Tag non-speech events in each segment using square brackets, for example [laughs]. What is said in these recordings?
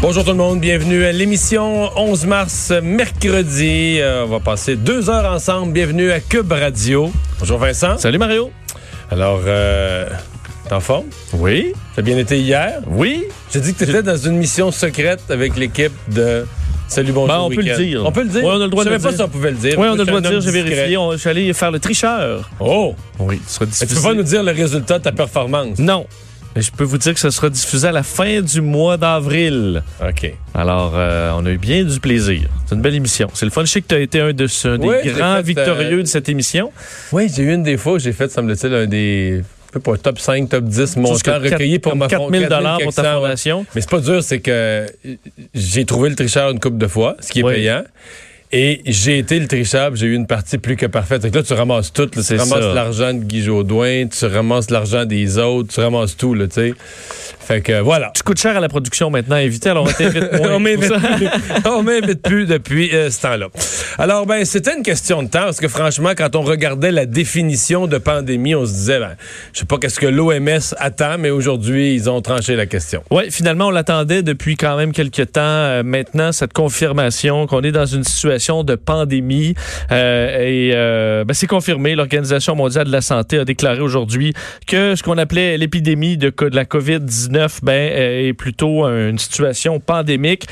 Bonjour tout le monde, bienvenue à l'émission 11 mars, mercredi. Euh, on va passer deux heures ensemble. Bienvenue à Cube Radio. Bonjour Vincent. Salut Mario. Alors, euh, t'es en forme? Oui. T'as bien été hier? Oui. J'ai dit que t'étais dans une mission secrète avec l'équipe de Salut Bonjour Ben, on peut le dire. On peut le dire? Oui, on a le droit Je de savais le pas dire. si on pouvait le dire. Oui, on a le droit de dire, j'ai vérifié. On- Je suis allé faire le tricheur. Oh! Oui, ce Mais tu peux pas nous dire le résultat de ta performance? Non. Mais je peux vous dire que ce sera diffusé à la fin du mois d'avril. OK. Alors, euh, on a eu bien du plaisir. C'est une belle émission. C'est le fun. Je sais que tu as été un, de ce- un des Oui, grands fait, victorieux euh, de cette émission. Oui, j'ai eu une des fois où j'ai fait, semble-t-il, un des. un top 5, top 10 montants recueillis pour ma 4 000 dollars pour ta 400, ouais. fondation. Mais c'est pas dur, c'est que euh, j'ai trouvé le tricheur une couple de fois, ce qui est Oui. payant. Et j'ai été le puis j'ai eu une partie plus que parfaite. Fait que là, tu ramasses tout. là. Tu ramasses l'argent de Guy Jodoin, tu ramasses l'argent des autres, tu ramasses tout, là, tu sais. Fait que voilà. Tu coûtes cher à la production maintenant, invité, alors on t'invite [laughs] moins. on m'invite plus. on m'invite plus depuis euh, ce temps-là. Alors, ben, c'était une question de temps, parce que franchement, quand on regardait la définition de pandémie, on se disait, ben, je sais pas qu'est-ce que l'OMS attend, mais aujourd'hui, ils ont tranché la question. Oui, finalement, on l'attendait depuis quand même quelques temps. Euh, maintenant, cette confirmation qu'on est dans une situation de pandémie. Euh, et euh, ben, c'est confirmé. L'Organisation mondiale de la santé a déclaré aujourd'hui que ce qu'on appelait l'épidémie de, de la COVID-19 ben, euh, est plutôt une situation pandémique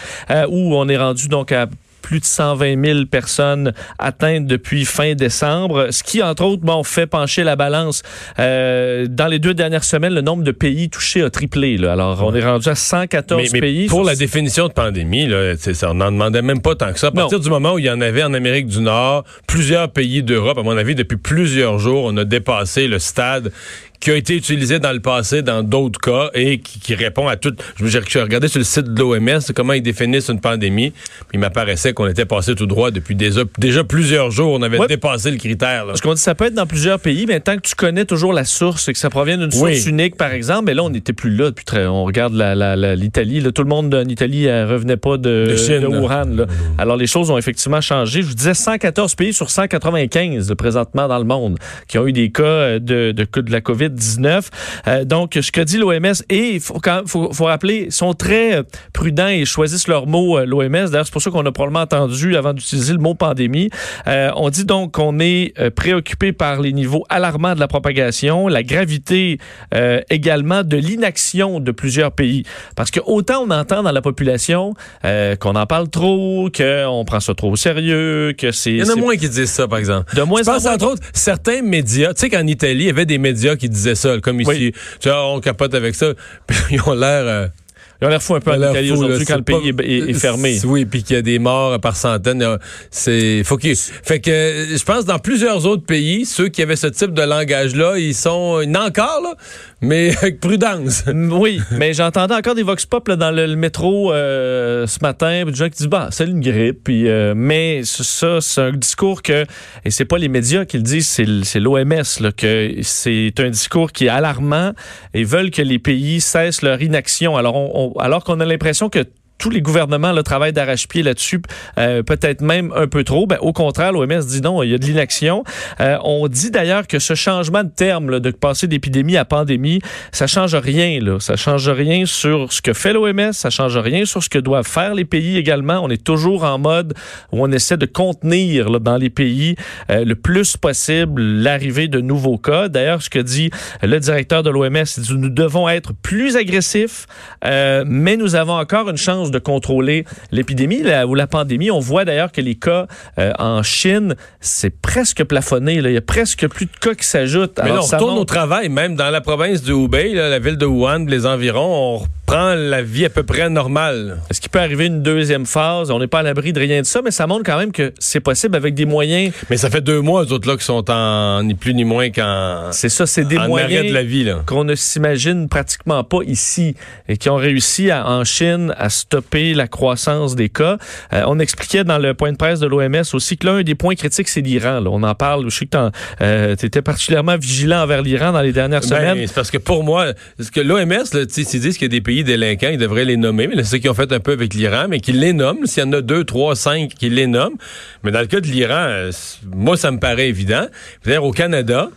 où on est rendu donc à plus de 120 000 personnes atteintes depuis fin décembre, ce qui, entre autres, bon, fait pencher la balance. Euh, dans les deux dernières semaines, le nombre de pays touchés a triplé. Là. Alors, on est rendu à 114 Mais, mais pays. pour sur- la définition de pandémie, là, c'est ça, on n'en demandait même pas tant que ça. À Non. partir du moment où il y en avait en Amérique du Nord, plusieurs pays d'Europe, à mon avis, depuis plusieurs jours, on a dépassé le stade qui a été utilisé dans le passé dans d'autres cas et qui, qui répond à tout. Je j'ai j'ai regardé sur le site de l'OMS comment ils définissent une pandémie, puis il m'apparaissait qu'on était passé tout droit depuis déjà, déjà plusieurs jours. On avait Ouais. dépassé le critère. là. Parce qu'on dit ça peut être dans plusieurs pays, mais tant que tu connais toujours la source et que ça provient d'une source Oui. unique, par exemple, mais là, on n'était plus là depuis très. On regarde la- la- la- l'Italie. là, tout le monde en Italie ne revenait pas de, De Chine, de là. Wuhan. là. Alors, les choses ont effectivement changé. Je vous disais 114 pays sur 195 là, présentement dans le monde qui ont eu des cas euh, de, de, de la COVID-19. Euh, donc, ce que dit l'OMS, et il faut, faut, faut rappeler, sont très prudents et choisissent leurs mots, euh, l'OMS. D'ailleurs, c'est pour ça qu'on a probablement entendu, avant d'utiliser le mot pandémie, euh, on dit donc qu'on est préoccupé par les niveaux alarmants de la propagation, la gravité également de l'inaction de plusieurs pays. Parce que autant on entend dans la population qu'on en parle trop, qu'on prend ça trop au sérieux, que c'est... Il y en a moins qui disent ça, par exemple. De moins Je en pense moins. entre autres certains médias. Tu sais qu'en Italie, il y avait des médias qui disaient ça, comme ici. Oui. Tu vois, on capote avec ça. [laughs] Ils ont l'air. euh, Ils ont l'air fou un peu en Italie fous, là. aujourd'hui quand le pays pas- est, fermé. Oui, puis qu'il y a des morts par centaines. C'est faut qu'il. Fait que euh, je pense dans plusieurs autres pays, ceux qui avaient ce type de langage-là, ils sont, encore là, mais [laughs] avec prudence. Oui, mais j'entendais encore des vox pop là, dans le, le métro euh, ce matin, des gens qui disent bah c'est une grippe, puis euh, mais ça c'est un discours que et c'est pas les médias qui le disent, c'est l'OMS là que c'est un discours qui est alarmant et veulent que les pays cessent leur inaction. Alors on, on- alors qu'on a l'impression que tous les gouvernements là, travaillent d'arrache-pied là-dessus, euh, peut-être même un peu trop. Ben, au contraire, l'OMS dit non, il y a de l'inaction. Euh, on dit d'ailleurs que ce changement de terme, là, de passer d'épidémie à pandémie, ça change rien. Là. Ça change rien sur ce que fait l'OMS, ça change rien sur ce que doivent faire les pays également. On est toujours en mode où on essaie de contenir là, dans les pays euh, le plus possible l'arrivée de nouveaux cas. D'ailleurs, ce que dit le directeur de l'OMS, c'est que nous devons être plus agressifs, euh, mais nous avons encore une chance de contrôler l'épidémie la- ou la pandémie. On voit d'ailleurs que les cas euh, en Chine, c'est presque plafonné. là. Il y a presque plus de cas qui s'ajoutent. Mais là, on retourne au travail, même dans la province de Hubei, là, la ville de Wuhan, les environs, on prend la vie à peu près normale. Est-ce qu'il peut arriver une deuxième phase? On n'est pas à l'abri de rien de ça, mais ça montre quand même que c'est possible avec des moyens. Mais ça fait deux mois, eux autres, là, qui sont en ni plus ni moins qu'en C'est ça, c'est des en moyens de la vie. Là. qu'on ne s'imagine pratiquement pas ici et qui ont réussi à- en Chine à stopper la croissance des cas. Euh, on expliquait dans le point de presse de l'OMS aussi que l'un des points critiques, c'est l'Iran. là. On en parle. Je sais que tu étais particulièrement vigilant envers l'Iran dans les dernières Ben, semaines. c'est parce que pour moi, parce que l'OMS, là, tu sais, s'ils disent qu'il y a des pays délinquants, ils devraient les nommer. Mais là, c'est ce qu'ils ont fait un peu avec l'Iran, mais qu'ils les nomment. S'il y en a deux, trois, cinq, qu'ils les nomment. Mais dans le cas de l'Iran, euh, moi, ça me paraît évident. C'est-à-dire, au Canada,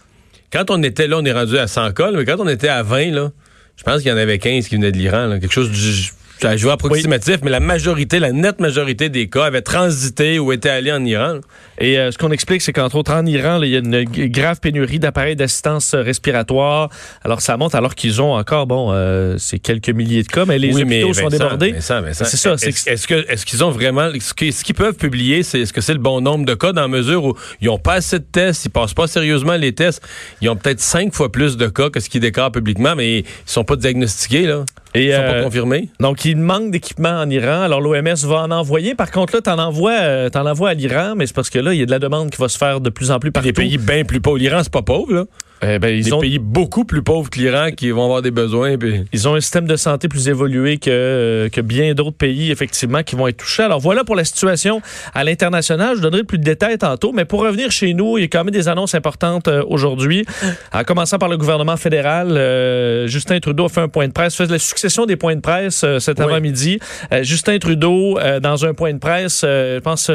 quand on était là, on est rendu à 100 cas, mais quand on était à 20, là, je pense qu'il y en avait 15 qui venaient de l'Iran. Quelque chose du... Je joue approximatif, mais la majorité, la nette majorité des cas avaient transité ou étaient allés en Iran. Et euh, ce qu'on explique, c'est qu'entre autres, en Iran, il y a une grave pénurie d'appareils d'assistance respiratoire. Alors, ça monte alors qu'ils ont encore, bon, euh, c'est quelques milliers de cas, mais les Oui, hôpitaux sont Vincent, débordés. C'est ça, c'est Est-ce est-ce que est-ce qu'ils ont vraiment ce qu'ils peuvent publier, c'est est-ce que c'est le bon nombre de cas dans la mesure où ils ont pas assez de tests, ils passent pas sérieusement les tests, ils ont peut-être cinq fois plus de cas que ce qu'ils déclarent publiquement, mais ils sont pas diagnostiqués là, Et, ils sont euh, pas confirmés? Donc, il manque d'équipements en Iran. Alors, l'OMS va en envoyer. Par contre, là, t'en envoies, euh, t'en envoies à l'Iran, mais c'est parce que là, il y a de la demande qui va se faire de plus en plus partout. Des pays bien plus pauvres, l'Iran c'est pas pauvre là, Eh ben, ils des ont pays beaucoup plus pauvres que l'Iran qui vont avoir des besoins puis Ils ont un système de santé plus évolué que, euh, que bien d'autres pays, effectivement, qui vont être touchés. Alors voilà pour la situation à l'international. Je donnerai plus de détails tantôt, mais pour revenir chez nous, il y a quand même des annonces importantes euh, aujourd'hui. En commençant par le gouvernement fédéral, euh, Justin Trudeau a fait un point de presse, fait la succession des points de presse cet Oui. avant-midi. Justin Trudeau, dans un point de presse, je pense...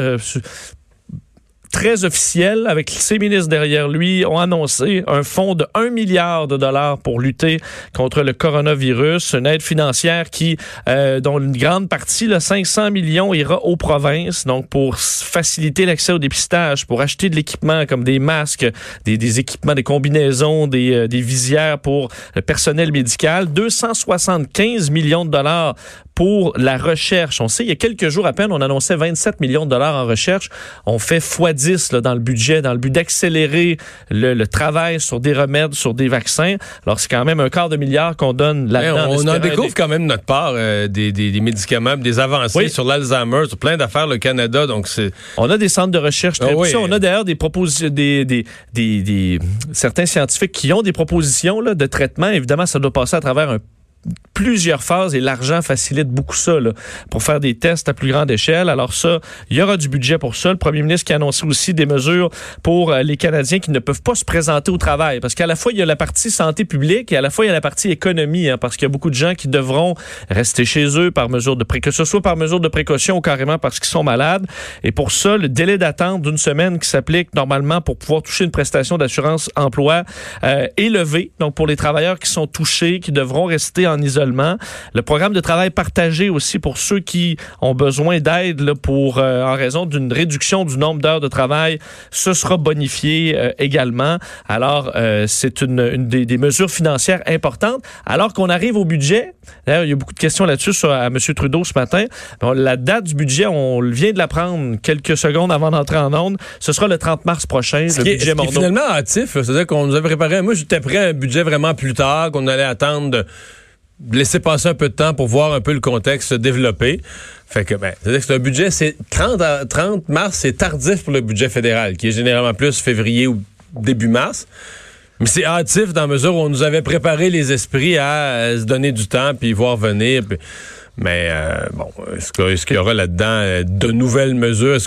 très officiel, avec ses ministres derrière lui, ont annoncé un fonds de 1 milliard de dollars pour lutter contre le coronavirus, une aide financière qui, euh, dont une grande partie, là, 500 millions, ira aux provinces, donc pour faciliter l'accès au dépistage, pour acheter de l'équipement comme des masques, des, des équipements, des combinaisons, des, euh, des visières pour le personnel médical, 275 millions de dollars pour la recherche. On sait, il y a quelques jours à peine, on annonçait 27 millions de dollars en recherche. On fait x10 là, dans le budget, dans le but d'accélérer le, le travail sur des remèdes, sur des vaccins. Alors, c'est quand même un quart de milliard qu'on donne là-dedans. on en espérant découvre quand même notre part euh, des, des, des médicaments, des avancées Oui. sur l'Alzheimer, sur plein d'affaires le Canada, donc c'est On a des centres de recherche très Ah oui. On a d'ailleurs des propositions, des, des, des, des- certains scientifiques qui ont des propositions là, de traitement. Évidemment, ça doit passer à travers un plusieurs phases et l'argent facilite beaucoup ça là, pour faire des tests à plus grande échelle. Alors ça, il y aura du budget pour ça. Le premier ministre qui a annoncé aussi des mesures pour euh, les Canadiens qui ne peuvent pas se présenter au travail parce qu'à la fois il y a la partie santé publique et à la fois il y a la partie économie hein, parce qu'il y a beaucoup de gens qui devront rester chez eux par mesure de que ce soit par mesure de précaution ou carrément parce qu'ils sont malades. Et pour ça, le délai d'attente d'une semaine qui s'applique normalement pour pouvoir toucher une prestation d'assurance emploi euh, est levé. Donc pour les travailleurs qui sont touchés, qui devront rester en isolement. Le programme de travail partagé aussi pour ceux qui ont besoin d'aide pour euh, en raison d'une réduction du nombre d'heures de travail, ce sera bonifié euh, également. Alors euh, c'est une, une des, des mesures financières importantes. Alors qu'on arrive au budget, d'ailleurs il y a beaucoup de questions là-dessus à M. Trudeau ce matin. Bon, la date du budget, on vient de la prendre quelques secondes avant d'entrer en onde. Ce sera le 30 mars prochain, Ce le qui est, budget ce qui est Morneau. finalement hâtif, c'est-à-dire qu'on nous avait préparé. Moi, j'étais prêt à un budget vraiment plus tard, qu'on allait attendre de laisser passer un peu de temps pour voir un peu le contexte se développer. Fait que, ben, c'est-à-dire que c'est un budget, c'est 30, à- 30 mars, c'est tardif pour le budget fédéral, qui est généralement plus février ou début mars. Mais c'est hâtif dans la mesure où on nous avait préparé les esprits à, euh, se donner du temps puis voir venir. Mais euh, bon, est-ce qu'il y aura là-dedans euh, de nouvelles mesures,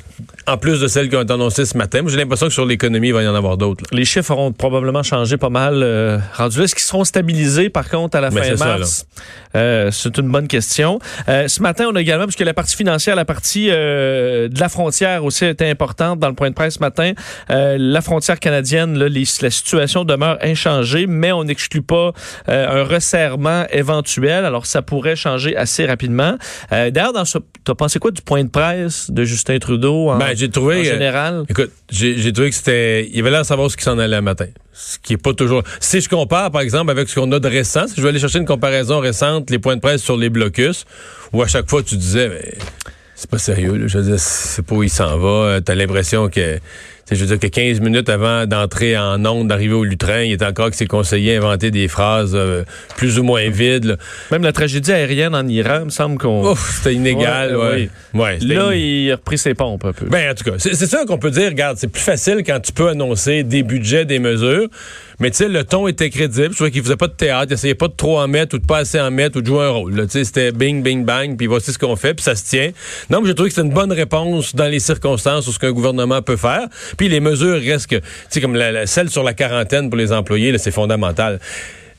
en plus de celles qui ont été annoncées ce matin? J'ai l'impression que sur l'économie, il va y en avoir d'autres. Les chiffres auront probablement changé pas mal euh. Est-ce qu'ils seront stabilisés par contre à la Mais fin c'est ça, mars? Euh, c'est une bonne question. Euh, ce matin, on a également, puisque la partie financière, la partie de la frontière aussi était importante dans le point de presse ce matin. La frontière canadienne, là, les- la situation demeure inchangée, mais on n'exclut pas un resserrement éventuel. Alors, ça pourrait changer assez rapidement. Euh, D'ailleurs, dans ce, t'as pensé quoi du point de presse de Justin Trudeau en, Ben, j'ai en trouvé. euh, général? Écoute, j'ai trouvé que c'était. Il avait l'air de savoir ce qui s'en allait le matin. Ce qui est pas toujours. Si je compare, par exemple, avec ce qu'on a de récent, si je vais aller chercher une comparaison récente, les points de presse sur les blocus, où à chaque fois tu disais, mais c'est pas sérieux, là. Je veux dire, c'est pas où il s'en va. T'as l'impression que. Je veux dire que 15 minutes avant d'entrer en onde, d'arriver au lutrin, il était encore que ses conseillers inventaient des phrases euh, plus ou moins vides. Même la tragédie aérienne en Iran, il me semble qu'on... C'était inégal, ouais. ouais. Là, il a repris ses pompes un peu. Ben, en tout cas, c'est ça qu'on peut dire. Regarde, c'est plus facile quand tu peux annoncer des budgets, des mesures. Mais tu sais, le ton était crédible. Vois qu'il faisait pas de théâtre, il essayait pas de trop en mettre ou de pas assez en mettre ou de jouer un rôle. Tu sais, c'était bing, bing, bang, puis voici ce qu'on fait, puis ça se tient. Non, mais j'ai trouvé que c'était une bonne réponse dans les circonstances où ce qu'un gouvernement peut faire. Puis les mesures restent tu sais, comme celle sur la quarantaine pour les employés, c'est fondamental.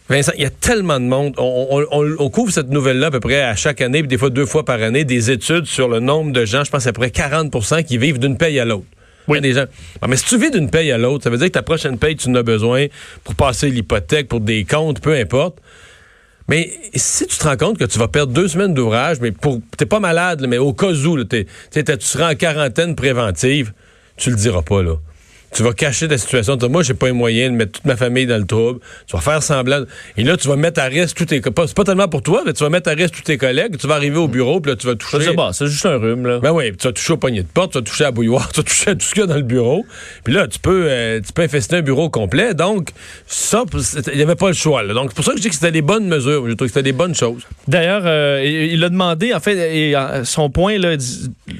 Vincent, il y a tellement de monde. On, couvre cette nouvelle-là à peu près à chaque année, puis des fois deux fois par année, des études sur le nombre de gens, je pense à peu près 40% qui vivent d'une paye à l'autre. Oui. des gens. Ah, mais si tu vis d'une paye à l'autre, ça veut dire que ta prochaine paye, tu en as besoin pour passer l'hypothèque, pour des comptes, peu importe. Mais si tu te rends compte que tu vas perdre deux semaines d'ouvrage, mais pour t'es pas malade, mais au cas où, tu seras en quarantaine préventive, tu le diras pas, là tu vas cacher ta situation. Moi, j'ai pas les moyens de mettre toute ma famille dans le trouble. Tu vas faire semblant. Et là, tu vas mettre à risque tous tes. C'est pas tellement pour toi, mais tu vas mettre à risque tous tes collègues. Tu vas arriver au bureau, puis là, tu vas toucher. C'est bon, c'est juste un rhume, là. Ben oui, tu vas toucher au poignet de porte, tu vas toucher à la bouilloire, [laughs] tu vas toucher à tout ce qu'il y a dans le bureau. Puis là, tu peux, euh, tu peux infester un bureau complet. Donc, ça, il n'y avait pas le choix. Là. Donc, c'est pour ça que je dis que c'était des bonnes mesures. Je trouve que c'était des bonnes choses. D'ailleurs, euh, il a demandé, en fait, et, son point, là,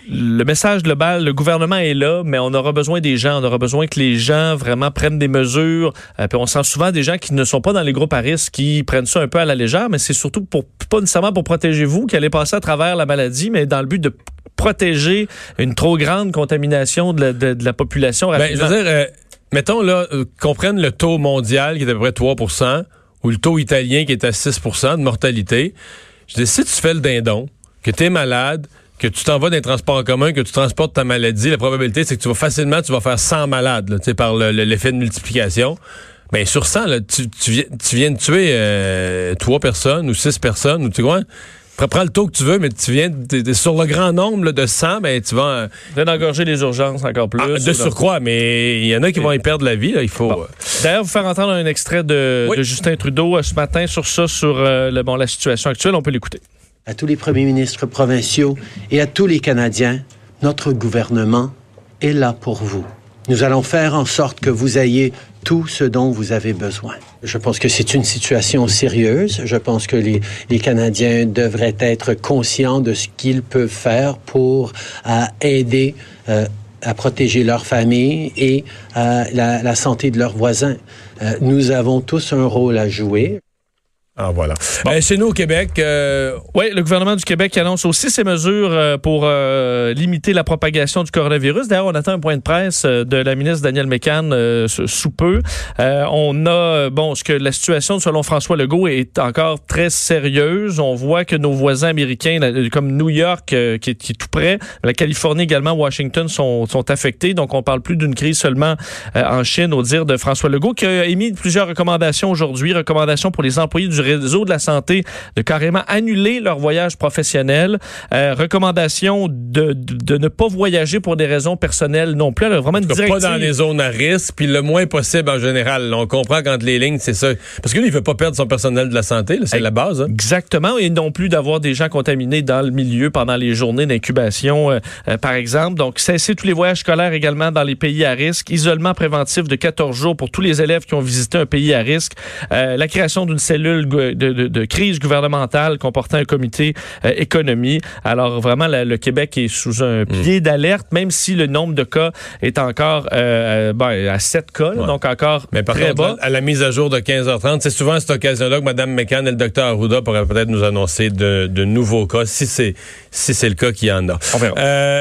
le message global, le gouvernement est là, mais on aura besoin des gens. On aura besoin que les gens vraiment prennent des mesures. Euh, puis on sent souvent des gens qui ne sont pas dans les groupes à risque qui prennent ça un peu à la légère, mais c'est surtout pour pas nécessairement pour protéger vous qui allez passer à travers la maladie, mais dans le but de protéger une trop grande contamination de la, population. Ben, je veux dire, euh, mettons là, euh, qu'on prenne le taux mondial qui est à peu près 3% ou le taux italien qui est à 6% de mortalité. Je dis, si tu fais le dindon, que tu es malade, que tu t'en vas dans les transports en commun, que tu transportes ta maladie, la probabilité, c'est que tu vas facilement, tu vas faire 100 malades, là, par l'effet de multiplication. Mais sur 100, là, tu, viens, de tuer euh, trois personnes ou six personnes, ou tu vois. Prends le taux que tu veux, mais tu viens sur le grand nombre de 100, ben, tu vas... Euh, d'engorger les urgences encore plus. Ah, de surcroît, mais il y en a qui vont y perdre la vie. Là, il faut... Euh, D'ailleurs, vous faire entendre un extrait de, Justin Trudeau ce matin sur ça, sur le, bon, la situation actuelle. On peut l'écouter à tous les premiers ministres provinciaux et à tous les Canadiens, notre gouvernement est là pour vous. Nous allons faire en sorte que vous ayez tout ce dont vous avez besoin. Je pense que c'est une situation sérieuse. Je pense que les, Canadiens devraient être conscients de ce qu'ils peuvent faire pour euh, aider euh, à protéger leur famille et euh, la, la, santé de leurs voisins. nous avons tous un rôle à jouer. Ah voilà. Ben, chez nous au Québec, euh... oui, le gouvernement du Québec annonce aussi ses mesures euh, pour euh, limiter la propagation du coronavirus. D'ailleurs, on attend un point de presse euh, de la ministre Danielle Mécan sous peu. on a bon, ce que la situation selon François Legault est encore très sérieuse. On voit que nos voisins américains, comme New York, qui est, qui, est, tout près, la Californie également, Washington sont, sont affectés. Donc, on parle plus d'une crise seulement en Chine, au dire de François Legault, qui a émis plusieurs recommandations aujourd'hui, recommandations pour les employés du réseau de la santé de carrément annuler leur voyage professionnel. Euh, recommandation de, de, ne pas voyager pour des raisons personnelles non plus. Alors, vraiment une Pas dans les zones à risque, puis le moins possible en général. on comprend quand les lignes, c'est ça. Parce que lui, il veut pas perdre son personnel de la santé, c'est la base. Hein. Exactement, et non plus d'avoir des gens contaminés dans le milieu pendant les journées d'incubation, euh, euh, par exemple. Donc, cesser tous les voyages scolaires également dans les pays à risque, isolement préventif de 14 jours pour tous les élèves qui ont visité un pays à risque, la création d'une cellule de, crise gouvernementale comportant un comité euh, économie. Alors vraiment, le Québec est sous un mm. pied d'alerte, même si le nombre de cas est encore euh, euh, ben, à 7 cas, donc encore Mais par très bas. À la mise à jour de 15h30, c'est souvent à cette occasion-là que Mme McCann et le docteur Arruda pourraient peut-être nous annoncer de, nouveaux cas, si c'est si c'est le cas qu'il y en a.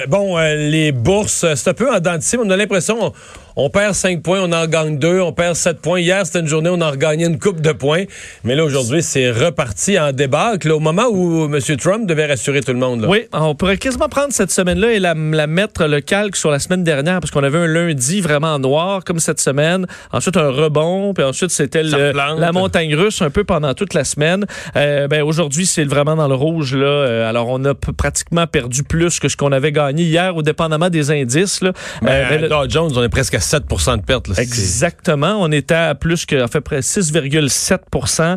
bon, les bourses, c'est un peu en dents on a l'impression on perd 5 points, on en gagne 2, on perd 7 points. Hier, c'était une journée où on a regagné une coupe de points. Mais là, aujourd'hui, c'est reparti en débâcle au moment où M. Trump devait rassurer tout le monde. Oui, on pourrait quasiment prendre cette semaine-là et la, mettre le calque sur la semaine dernière parce qu'on avait un lundi vraiment noir comme cette semaine. Ensuite, un rebond, puis ensuite, c'était la montagne russe un peu pendant toute la semaine. Euh, ben, aujourd'hui, c'est vraiment dans le rouge. Là. Euh, alors, on a pratiquement perdu plus que ce qu'on avait gagné hier, au dépendamment des indices. Là. Euh, ben, ben, Jones, on est presque à 7 de perte. Exactement. On était à plus que, en fait, près 6,7% Euh,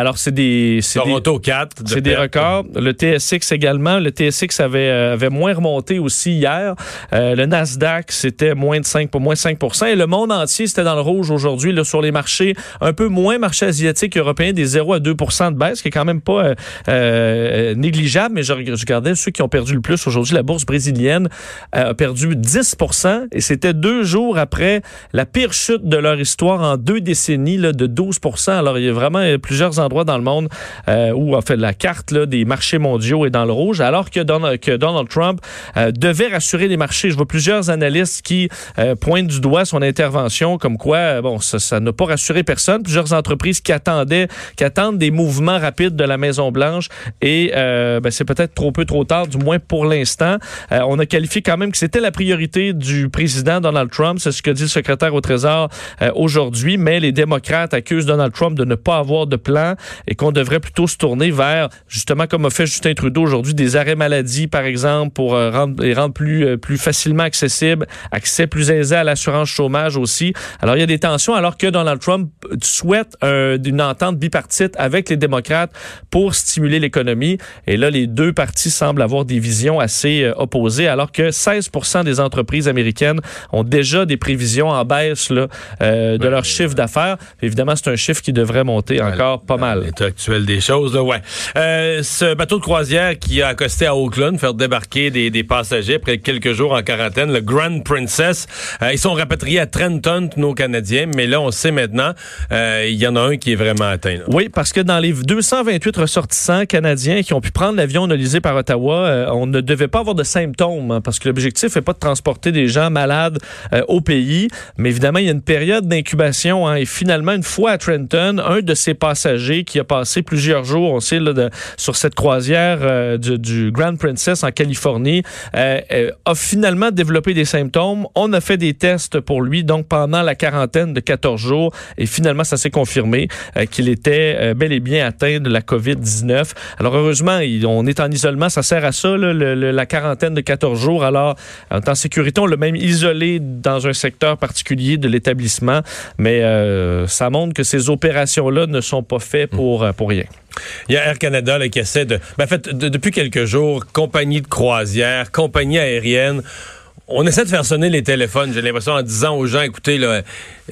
alors, c'est des... c'est des- Toronto 4. de c'est des records. Le TSX également. Le TSX avait, euh, avait moins remonté aussi hier. Euh, le Nasdaq, c'était moins de 5 pour moins 5 Et le monde entier, c'était dans le rouge aujourd'hui là, sur les marchés un peu moins marchés asiatiques et européens, des 0 à 2% de baisse, qui est quand même pas euh, euh, négligeable. Mais je, reg- je regardais ceux qui ont perdu le plus aujourd'hui. La bourse brésilienne a perdu 10 et c'était deux jours après la pire chute de leur histoire en deux décennies là, de 12 Alors, il y a vraiment plusieurs endroits dans le monde euh, où, en fait, la carte là, des marchés mondiaux est dans le rouge, alors que Donald, Trump euh, devait rassurer les marchés. Je vois plusieurs analystes qui euh, pointent du doigt son intervention, comme quoi, bon, ça n'a pas rassuré personne. Plusieurs entreprises qui attendaient, qui attendent des mouvements rapides de la Maison-Blanche et ben, c'est peut-être trop peu, trop tard, du moins pour l'instant. On a qualifié quand même que c'était la priorité du président Donald Trump, ce que dit le secrétaire au Trésor euh, aujourd'hui, mais les démocrates accusent Donald Trump de ne pas avoir de plan et qu'on devrait plutôt se tourner vers, justement, comme a fait Justin Trudeau aujourd'hui, des arrêts maladie, par exemple, pour euh, rendre, les rendre plus, euh, plus facilement accessibles, accès plus aisé à l'assurance chômage aussi. Alors, il y a des tensions, alors que Donald Trump souhaite euh, une entente bipartite avec les démocrates pour stimuler l'économie. Et là, les deux partis semblent avoir des visions assez euh, opposées, alors que 16 des entreprises américaines ont déjà des prévisions en baisse là, euh, de Ouais. leur chiffre d'affaires. Évidemment, c'est un chiffre qui devrait monter encore pas mal. L'état actuel des choses, là, ouais. Euh, ce bateau de croisière qui a accosté à Auckland, faire débarquer des, des passagers après quelques jours en quarantaine, le Grand Princess, euh, ils sont rapatriés à Trenton, nos Canadiens, mais là, on sait maintenant, il y en a un qui est vraiment atteint. là. Oui, parce que dans les 228 ressortissants canadiens qui ont pu prendre l'avion analysé par Ottawa, on ne devait pas avoir de symptômes, hein, parce que l'objectif n'est pas de transporter des gens malades au pays. Mais évidemment, il y a une période d'incubation. hein, et finalement, une fois à Trenton, un de ces passagers qui a passé plusieurs jours, on sait, sur cette croisière euh, du, Grand Princess en Californie, euh, euh, a finalement développé des symptômes. On a fait des tests pour lui, donc pendant la quarantaine de 14 jours, et finalement, ça s'est confirmé qu'il était bel et bien atteint de la COVID-19. Alors heureusement, on est en isolement, ça sert à ça, la quarantaine de 14 jours. Alors, en sécurité, on l'a même isolé dans un secteur particulier de l'établissement, mais euh, ça montre que ces opérations-là ne sont pas faites pour, euh, pour rien. Il y a Air Canada là, qui essaie de... Ben, en fait, de- depuis quelques jours, compagnie de croisière, compagnie aérienne, on essaie de faire sonner les téléphones, j'ai l'impression, en disant aux gens, écoutez, là,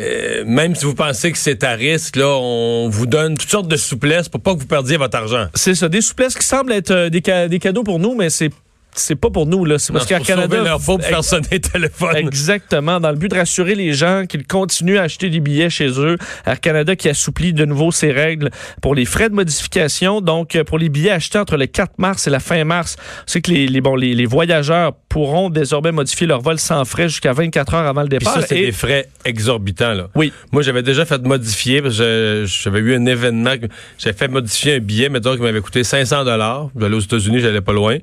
euh, même si vous pensez que c'est à risque, là, on vous donne toutes sortes de souplesses pour pas que vous perdiez votre argent. C'est ça, des souplesses qui semblent être des, ca- des cadeaux pour nous, mais c'est c'est pas pour nous là, c'est parce pour Canada leur peau pour faire sonner les téléphones. Exactement, dans le but de rassurer les gens qu'ils continuent à acheter des billets chez eux. Air Canada qui assouplit de nouveau ses règles pour les frais de modification. Donc, euh, pour les billets achetés entre le 4 mars et la fin mars, c'est que les, les, bon, les, les voyageurs pourront désormais modifier leur vol sans frais jusqu'à 24 heures avant le Puis départ. ça, c'est Et- des frais exorbitants. Là. Oui. Moi, j'avais déjà fait modifier, parce que j'avais eu un événement, j'avais fait modifier un billet, mettons, qui m'avait coûté 500 dollars. J'allais aux États-Unis, j'allais pas loin.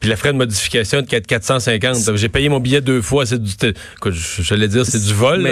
Puis la frais de modification de 450. J'ai payé mon billet deux fois. C'est du, écoute, je- j'allais dire, c'est du vol. là.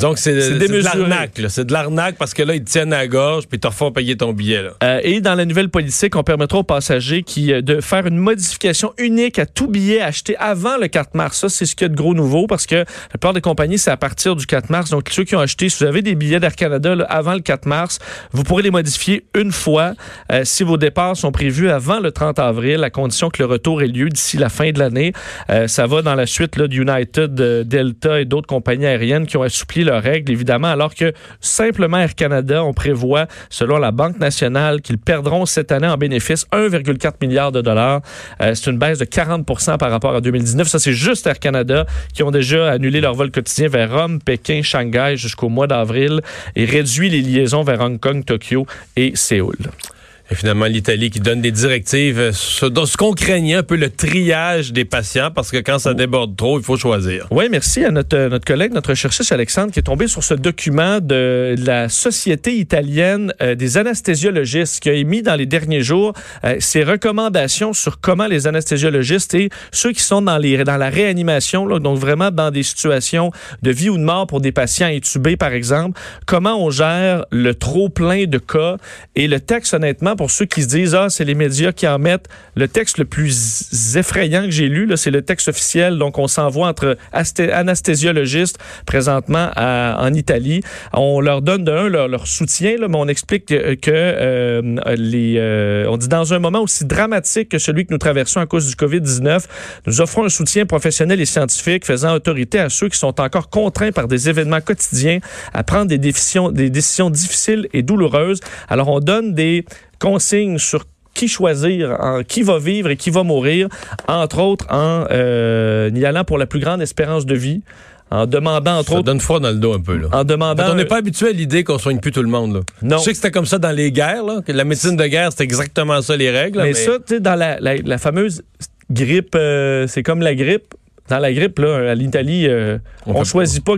donc, c'est de l'arnaque. C'est de l'arnaque parce que là, ils te tiennent à la gorge puis te refont payer ton billet. Là. Euh, et dans la nouvelle politique, on permettra aux passagers qui, euh, de faire une modification unique à tout billet acheté avant le 4 mars. Ça, c'est ce qu'il y a de gros nouveau parce que la plupart des compagnies, c'est à partir du 4 mars. Donc, ceux qui ont acheté, si vous avez des billets d'Air Canada là, avant le 4 mars, vous pourrez les modifier une fois euh, si vos départs sont prévus avant le 30 avril, à condition que le retour ait lieu d'ici la fin de l'année. Euh, ça va dans la suite là, d'United, euh, Delta et d'autres compagnies aériennes qui ont assoupli leurs règles, évidemment, alors que simplement Air Canada, on prévoit, selon la Banque nationale, qu'ils perdront cette année en bénéfice 1,4 milliard de dollars. Euh, c'est une baisse de 40% par rapport à 2019. Ça, c'est juste Air Canada qui ont déjà annulé leur vol quotidien vers Rome, Pékin, Shanghai jusqu'au mois d'avril et réduit les liaisons vers Hong Kong, Tokyo et Séoul. Et finalement, l'Italie qui donne des directives euh, sur dans ce qu'on craignait, un peu le triage des patients, parce que quand ça déborde trop, il faut choisir. Oui, merci à notre, notre collègue, notre chercheuse Alexandre, qui est tombé sur ce document de la Société italienne euh, des anestésiologistes, qui a émis dans les derniers jours euh, ses recommandations sur comment les anestésiologistes et ceux qui sont dans, les, dans la réanimation, là, donc vraiment dans des situations de vie ou de mort pour des patients intubés, par exemple, comment on gère le trop plein de cas. Et le texte, honnêtement, pour ceux qui se disent, ah, c'est les médias qui en mettent. Le texte le plus effrayant que j'ai lu, c'est le texte officiel. Donc, on s'envoie entre anesthésiologistes présentement en Italie. On leur donne d'un leur, leur, soutien, mais on explique que, euh, les, euh, on dit dans un moment aussi dramatique que celui que nous traversons à cause du COVID-19, nous offrons un soutien professionnel et scientifique faisant autorité à ceux qui sont encore contraints par des événements quotidiens à prendre des décisions, des décisions difficiles et douloureuses. Alors, on donne des consignes sur qui choisir, en, qui va vivre et qui va mourir, entre autres en euh, y allant pour la plus grande espérance de vie, en demandant entre ça autres. donne froid dans le dos un peu là. En demandant. on n'est pas habitué à l'idée qu'on soigne plus tout le monde. Là. Non. Je sais que c'était comme ça dans les guerres, là, que la médecine de guerre c'était exactement ça les règles. Mais, mais... ça, tu sais, dans la, la, la, fameuse grippe, euh, c'est comme la grippe. Dans la grippe, là, à l'Italie, euh, on, on choisit pas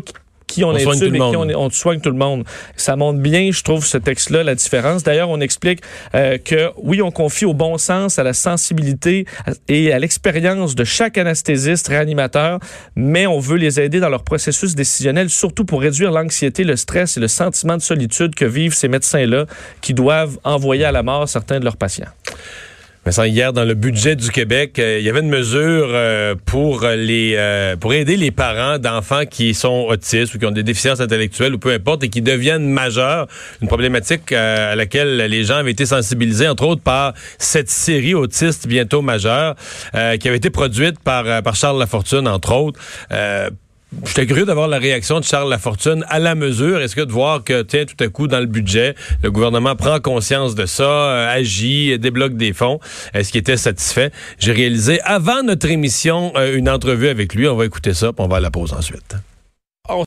qui on, on intube et qui on, on, soigne tout le monde. Ça montre bien, je trouve, ce texte-là, la différence. D'ailleurs, on explique euh, que, oui, on confie au bon sens, à la sensibilité et à l'expérience de chaque anesthésiste, réanimateur, mais on veut les aider dans leur processus décisionnel, surtout pour réduire l'anxiété, le stress et le sentiment de solitude que vivent ces médecins-là qui doivent envoyer à la mort certains de leurs patients. Hier, dans le budget du Québec, euh, il y avait une mesure euh, pour les euh, pour aider les parents d'enfants qui sont autistes ou qui ont des déficiences intellectuelles ou peu importe et qui deviennent majeurs. Une problématique à laquelle les gens avaient été sensibilisés, entre autres par cette série autiste bientôt majeure, qui avait été produite par par Charles Lafortune, entre autres J'étais curieux d'avoir la réaction de Charles Lafortune à la mesure. Est-ce que de voir que, tiens, tout à coup, dans le budget, le gouvernement prend conscience de ça, euh, agit, débloque des fonds. Est-ce qu'il était satisfait? J'ai réalisé avant notre émission euh, une entrevue avec lui. On va écouter ça, puis on va à la pause ensuite.